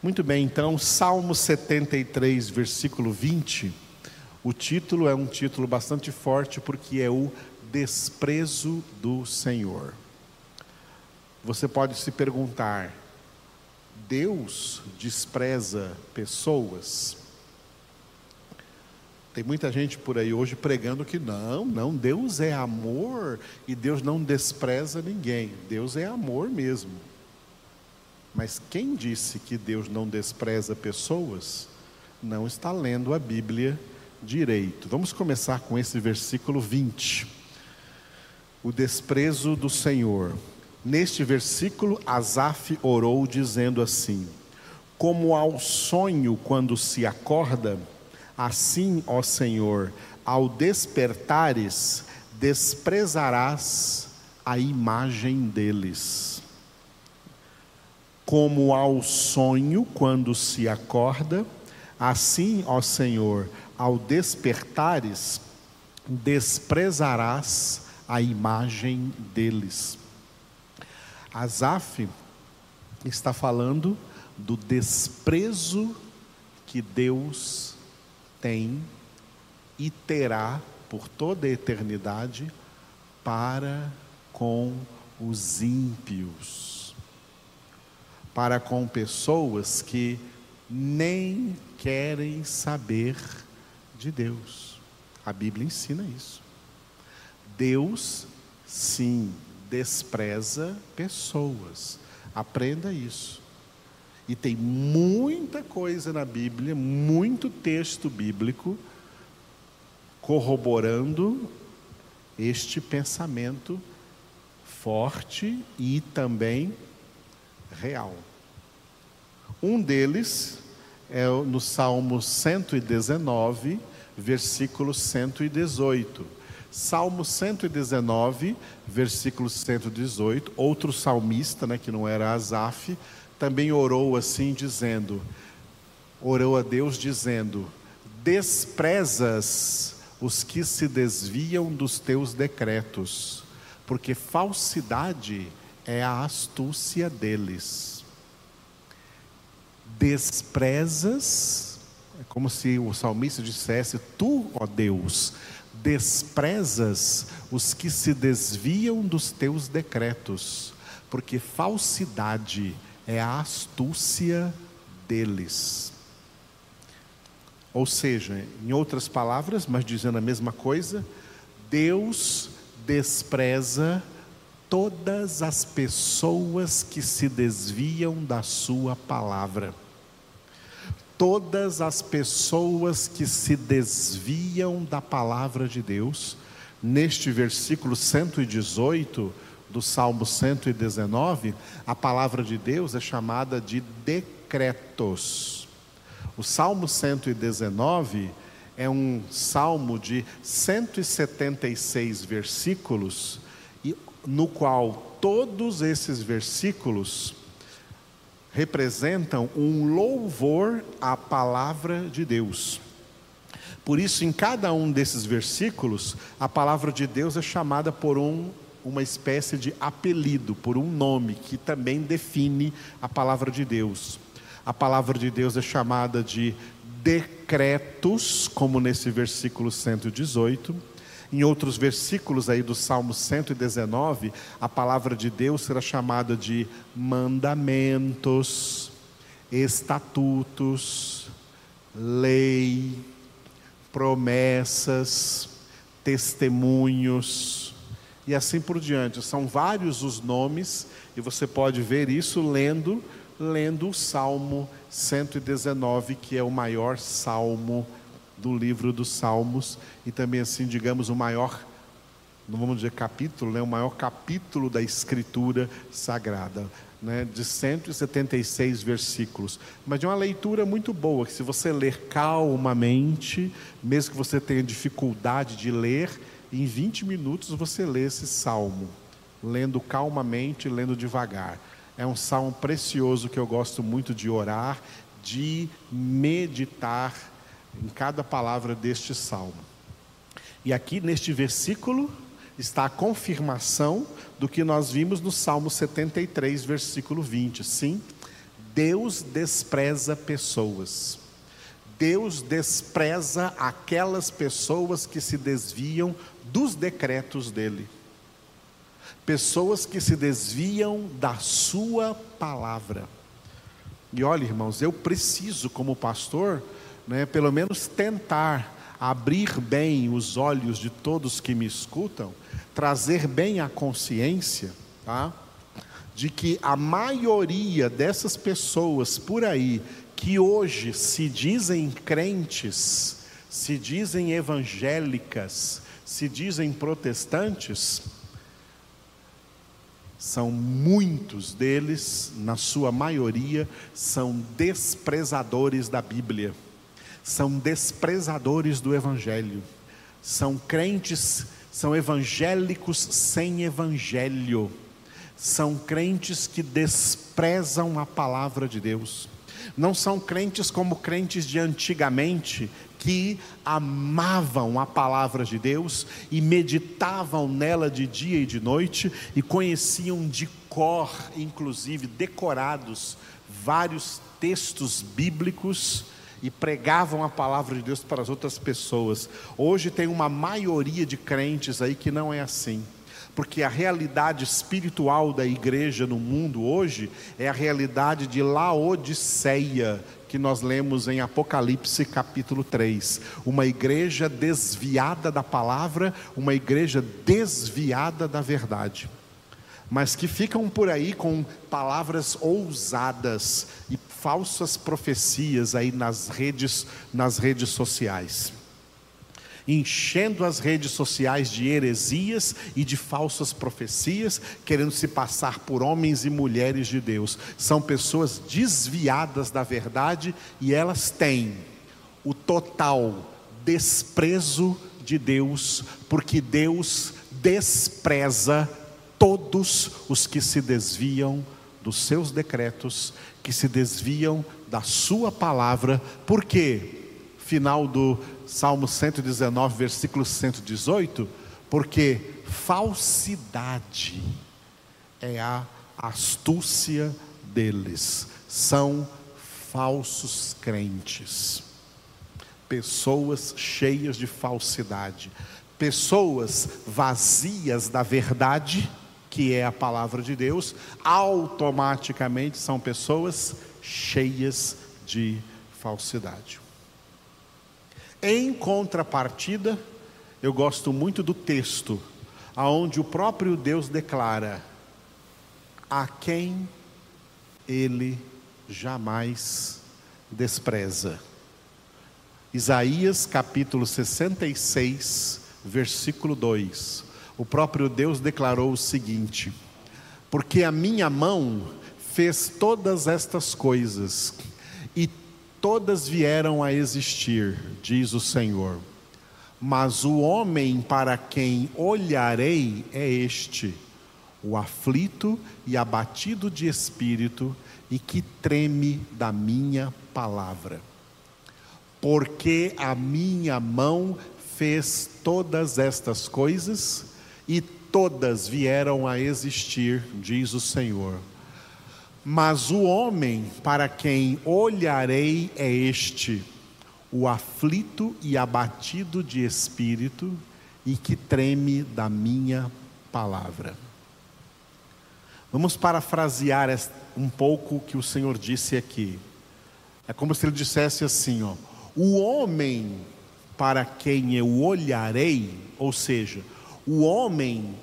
Muito bem, então, Salmo 73, versículo 20. O título é um título bastante forte porque é o desprezo do Senhor. Você pode se perguntar: Deus despreza pessoas? Tem muita gente por aí hoje pregando que não, não, Deus é amor e Deus não despreza ninguém. Deus é amor mesmo. Mas quem disse que Deus não despreza pessoas, não está lendo a Bíblia direito. Vamos começar com esse versículo 20. O desprezo do Senhor. Neste versículo, Asaf orou dizendo assim: Como ao sonho quando se acorda, assim, ó Senhor, ao despertares, desprezarás a imagem deles como ao sonho quando se acorda, assim, ó Senhor, ao despertares, desprezarás a imagem deles. Asaf está falando do desprezo que Deus tem e terá por toda a eternidade para com os ímpios para com pessoas que nem querem saber de Deus. A Bíblia ensina isso. Deus, sim, despreza pessoas. Aprenda isso. E tem muita coisa na Bíblia, muito texto bíblico corroborando este pensamento forte e também real. Um deles é no Salmo 119, versículo 118. Salmo 119, versículo 118, outro salmista, né, que não era Asaf, também orou assim, dizendo: orou a Deus dizendo: desprezas os que se desviam dos teus decretos, porque falsidade é a astúcia deles desprezas, é como se o salmista dissesse: Tu, ó Deus, desprezas os que se desviam dos teus decretos, porque falsidade é a astúcia deles. Ou seja, em outras palavras, mas dizendo a mesma coisa, Deus despreza todas as pessoas que se desviam da Sua palavra todas as pessoas que se desviam da palavra de Deus, neste versículo 118 do Salmo 119, a palavra de Deus é chamada de decretos. O Salmo 119 é um salmo de 176 versículos, no qual todos esses versículos representam um louvor à palavra de Deus. Por isso, em cada um desses versículos, a palavra de Deus é chamada por um, uma espécie de apelido, por um nome que também define a palavra de Deus. A palavra de Deus é chamada de decretos, como nesse versículo 118 em outros versículos aí do Salmo 119, a palavra de Deus será chamada de mandamentos, estatutos, lei, promessas, testemunhos e assim por diante. São vários os nomes e você pode ver isso lendo lendo o Salmo 119, que é o maior salmo do livro dos Salmos e também assim, digamos, o maior, não vamos dizer capítulo, né, o maior capítulo da Escritura Sagrada, né, de 176 versículos, mas de uma leitura muito boa, que se você ler calmamente, mesmo que você tenha dificuldade de ler, em 20 minutos você lê esse salmo, lendo calmamente, lendo devagar. É um salmo precioso que eu gosto muito de orar, de meditar em cada palavra deste salmo. E aqui neste versículo está a confirmação do que nós vimos no Salmo 73, versículo 20. Sim, Deus despreza pessoas. Deus despreza aquelas pessoas que se desviam dos decretos dele. Pessoas que se desviam da sua palavra. E olha, irmãos, eu preciso, como pastor, né, pelo menos tentar abrir bem os olhos de todos que me escutam, trazer bem a consciência, tá? De que a maioria dessas pessoas por aí que hoje se dizem crentes, se dizem evangélicas, se dizem protestantes, são muitos deles, na sua maioria, são desprezadores da Bíblia, são desprezadores do Evangelho, são crentes, são evangélicos sem Evangelho, são crentes que desprezam a palavra de Deus não são crentes como crentes de antigamente, que amavam a palavra de Deus e meditavam nela de dia e de noite e conheciam de cor, inclusive decorados, vários textos bíblicos e pregavam a palavra de Deus para as outras pessoas. Hoje tem uma maioria de crentes aí que não é assim porque a realidade espiritual da igreja no mundo hoje é a realidade de Laodiceia, que nós lemos em Apocalipse capítulo 3. Uma igreja desviada da palavra, uma igreja desviada da verdade. Mas que ficam por aí com palavras ousadas e falsas profecias aí nas redes, nas redes sociais enchendo as redes sociais de heresias e de falsas profecias, querendo se passar por homens e mulheres de Deus. São pessoas desviadas da verdade e elas têm o total desprezo de Deus, porque Deus despreza todos os que se desviam dos seus decretos, que se desviam da sua palavra, porque final do Salmo 119, versículo 118, porque falsidade é a astúcia deles, são falsos crentes, pessoas cheias de falsidade, pessoas vazias da verdade, que é a palavra de Deus, automaticamente são pessoas cheias de falsidade. Em contrapartida, eu gosto muito do texto, aonde o próprio Deus declara: a quem ele jamais despreza. Isaías capítulo 66, versículo 2. O próprio Deus declarou o seguinte: Porque a minha mão fez todas estas coisas, e todas vieram a existir, diz o Senhor. Mas o homem para quem olharei é este, o aflito e abatido de espírito e que treme da minha palavra. Porque a minha mão fez todas estas coisas e todas vieram a existir, diz o Senhor. Mas o homem para quem olharei é este, o aflito e abatido de espírito e que treme da minha palavra. Vamos parafrasear um pouco o que o Senhor disse aqui. É como se ele dissesse assim: ó, o homem para quem eu olharei, ou seja, o homem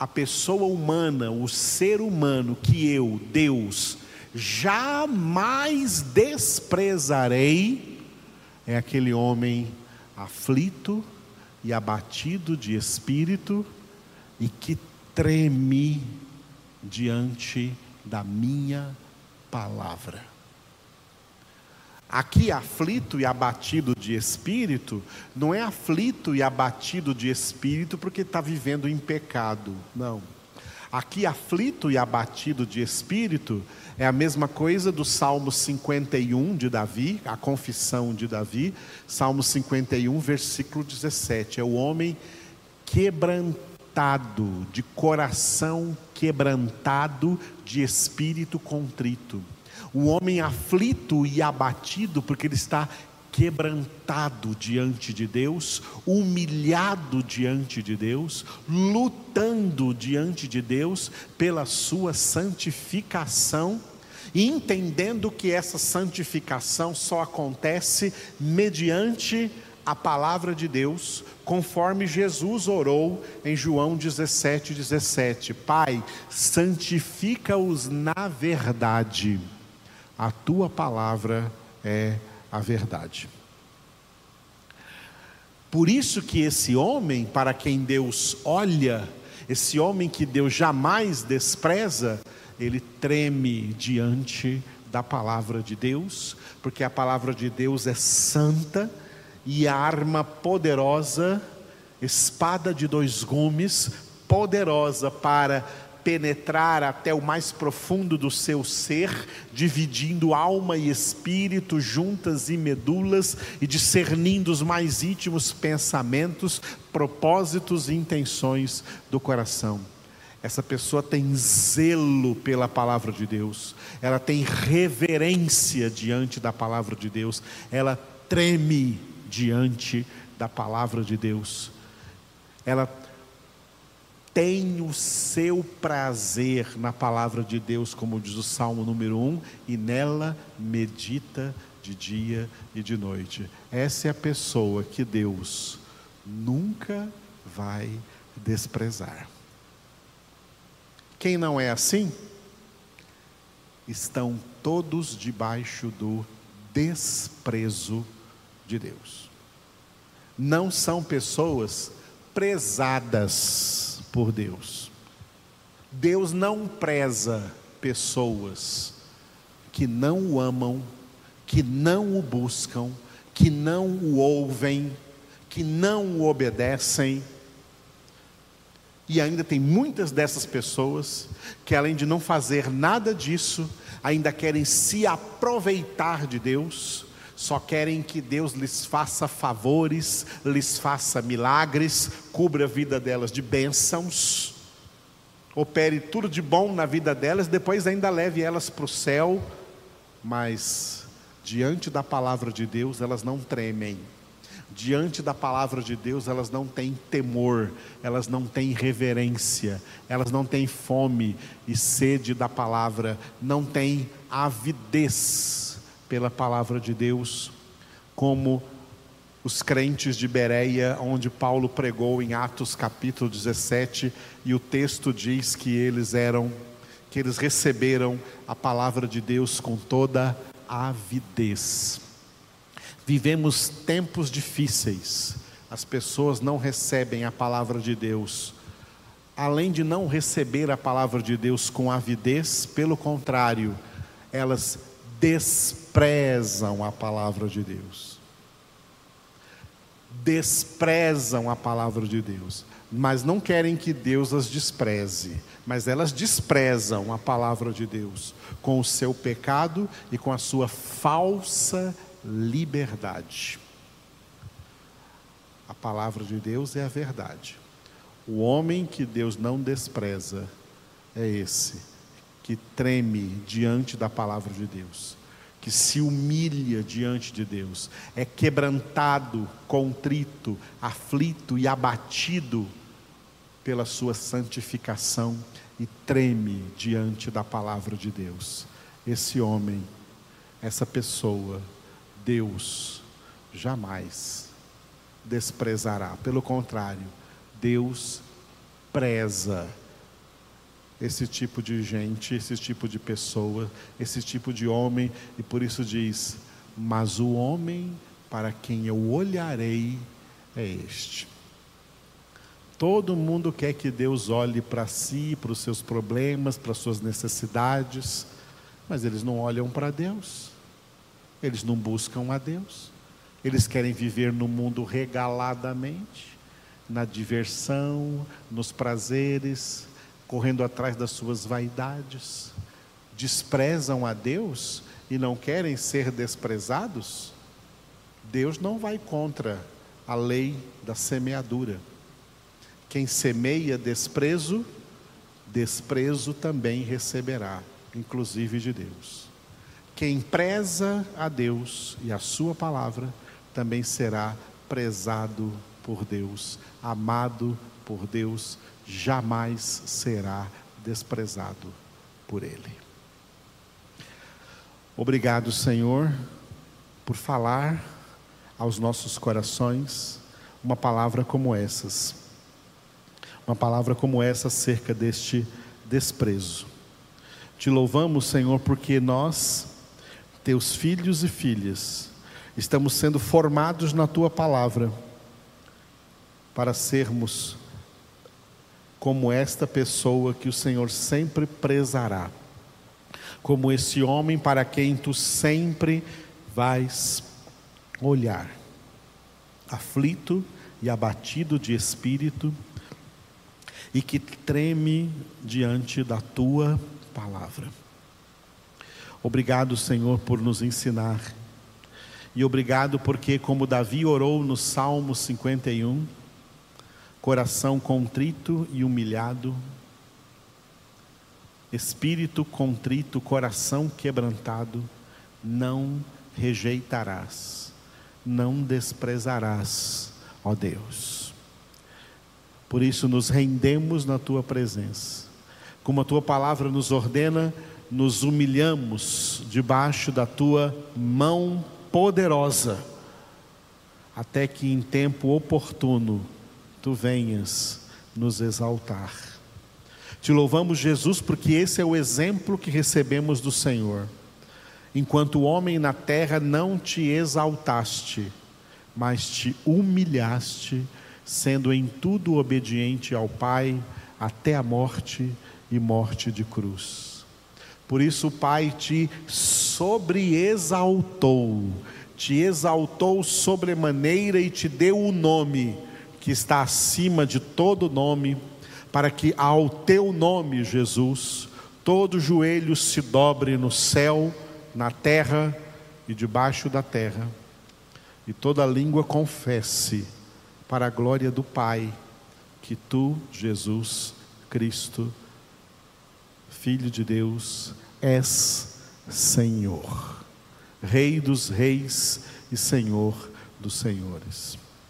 a pessoa humana, o ser humano que eu, Deus, jamais desprezarei, é aquele homem aflito e abatido de espírito e que treme diante da minha palavra. Aqui, aflito e abatido de espírito, não é aflito e abatido de espírito porque está vivendo em pecado, não. Aqui, aflito e abatido de espírito, é a mesma coisa do Salmo 51 de Davi, a confissão de Davi, Salmo 51, versículo 17. É o homem quebrantado de coração quebrantado, de espírito contrito. O homem aflito e abatido, porque ele está quebrantado diante de Deus, humilhado diante de Deus, lutando diante de Deus pela sua santificação, entendendo que essa santificação só acontece mediante a palavra de Deus, conforme Jesus orou em João 17, 17: Pai, santifica-os na verdade, a tua palavra é a verdade. Por isso que esse homem, para quem Deus olha, esse homem que Deus jamais despreza, ele treme diante da palavra de Deus, porque a palavra de Deus é santa e arma poderosa, espada de dois gumes, poderosa para penetrar até o mais profundo do seu ser, dividindo alma e espírito juntas e medulas e discernindo os mais íntimos pensamentos, propósitos e intenções do coração. Essa pessoa tem zelo pela palavra de Deus, ela tem reverência diante da palavra de Deus, ela treme diante da palavra de Deus. Ela tem o seu prazer na palavra de Deus, como diz o Salmo número 1, e nela medita de dia e de noite. Essa é a pessoa que Deus nunca vai desprezar. Quem não é assim, estão todos debaixo do desprezo de Deus. Não são pessoas prezadas por Deus. Deus não preza pessoas que não o amam, que não o buscam, que não o ouvem, que não o obedecem. E ainda tem muitas dessas pessoas que, além de não fazer nada disso, ainda querem se aproveitar de Deus só querem que Deus lhes faça favores, lhes faça milagres, cubra a vida delas de bênçãos, opere tudo de bom na vida delas, depois ainda leve elas para o céu, mas diante da palavra de Deus elas não tremem, diante da palavra de Deus elas não têm temor, elas não têm reverência, elas não têm fome e sede da palavra, não têm avidez pela palavra de Deus, como os crentes de Bereia, onde Paulo pregou em Atos capítulo 17, e o texto diz que eles eram, que eles receberam a palavra de Deus com toda avidez. Vivemos tempos difíceis, as pessoas não recebem a palavra de Deus. Além de não receber a palavra de Deus com avidez, pelo contrário, elas desprezam a palavra de Deus. Desprezam a palavra de Deus, mas não querem que Deus as despreze, mas elas desprezam a palavra de Deus com o seu pecado e com a sua falsa liberdade. A palavra de Deus é a verdade. O homem que Deus não despreza é esse que treme diante da palavra de Deus, que se humilha diante de Deus, é quebrantado, contrito, aflito e abatido pela sua santificação e treme diante da palavra de Deus. Esse homem, essa pessoa, Deus jamais desprezará. Pelo contrário, Deus preza esse tipo de gente, esse tipo de pessoa, esse tipo de homem, e por isso diz: Mas o homem para quem eu olharei é este. Todo mundo quer que Deus olhe para si, para os seus problemas, para as suas necessidades, mas eles não olham para Deus, eles não buscam a Deus, eles querem viver no mundo regaladamente, na diversão, nos prazeres, correndo atrás das suas vaidades, desprezam a Deus e não querem ser desprezados, Deus não vai contra a lei da semeadura. Quem semeia desprezo, desprezo também receberá, inclusive de Deus. Quem preza a Deus e a Sua palavra, também será prezado por Deus, amado por Deus, jamais será desprezado por Ele. Obrigado, Senhor, por falar aos nossos corações uma palavra como essas. Uma palavra como essa acerca deste desprezo. Te louvamos, Senhor, porque nós, teus filhos e filhas, estamos sendo formados na tua palavra para sermos como esta pessoa que o Senhor sempre prezará, como esse homem para quem tu sempre vais olhar, aflito e abatido de espírito, e que treme diante da tua palavra. Obrigado, Senhor, por nos ensinar. E obrigado porque, como Davi orou no Salmo 51, coração contrito e humilhado, espírito contrito, coração quebrantado, não rejeitarás, não desprezarás, ó Deus. Por isso nos rendemos na tua presença. Como a tua palavra nos ordena, nos humilhamos debaixo da tua mão poderosa, até que em tempo oportuno tu venhas nos exaltar. Te louvamos, Jesus, porque esse é o exemplo que recebemos do Senhor. Enquanto homem na terra, não te exaltaste, mas te humilhaste, sendo em tudo obediente ao Pai, até a morte e morte de cruz. Por isso o Pai te sobreexaltou, te exaltou sobremaneira e te deu o nome que está acima de todo nome, para que ao teu nome, Jesus, todo joelho se dobre no céu, na terra e debaixo da terra, e toda língua confesse, para a glória do Pai, que tu, Jesus Cristo, Filho de Deus, és Senhor, Rei dos Reis e Senhor dos Senhores.